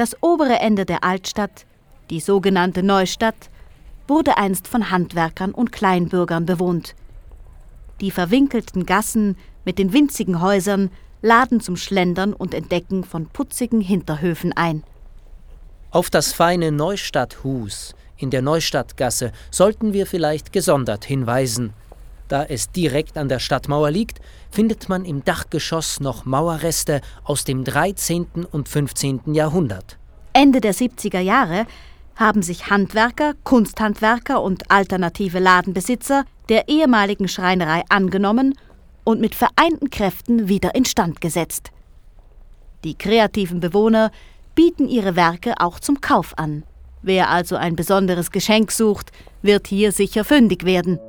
Das obere Ende der Altstadt, die sogenannte Neustadt, wurde einst von Handwerkern und Kleinbürgern bewohnt. Die verwinkelten Gassen mit den winzigen Häusern laden zum Schlendern und Entdecken von putzigen Hinterhöfen ein. Auf das feine Neustadthus in der Neustadtgasse sollten wir vielleicht gesondert hinweisen. Da es direkt an der Stadtmauer liegt, findet man im Dachgeschoss noch Mauerreste aus dem 13. und 15. Jahrhundert. Ende der 70er Jahre haben sich Handwerker, Kunsthandwerker und alternative Ladenbesitzer der ehemaligen Schreinerei angenommen und mit vereinten Kräften wieder instand gesetzt. Die kreativen Bewohner bieten ihre Werke auch zum Kauf an. Wer also ein besonderes Geschenk sucht, wird hier sicher fündig werden.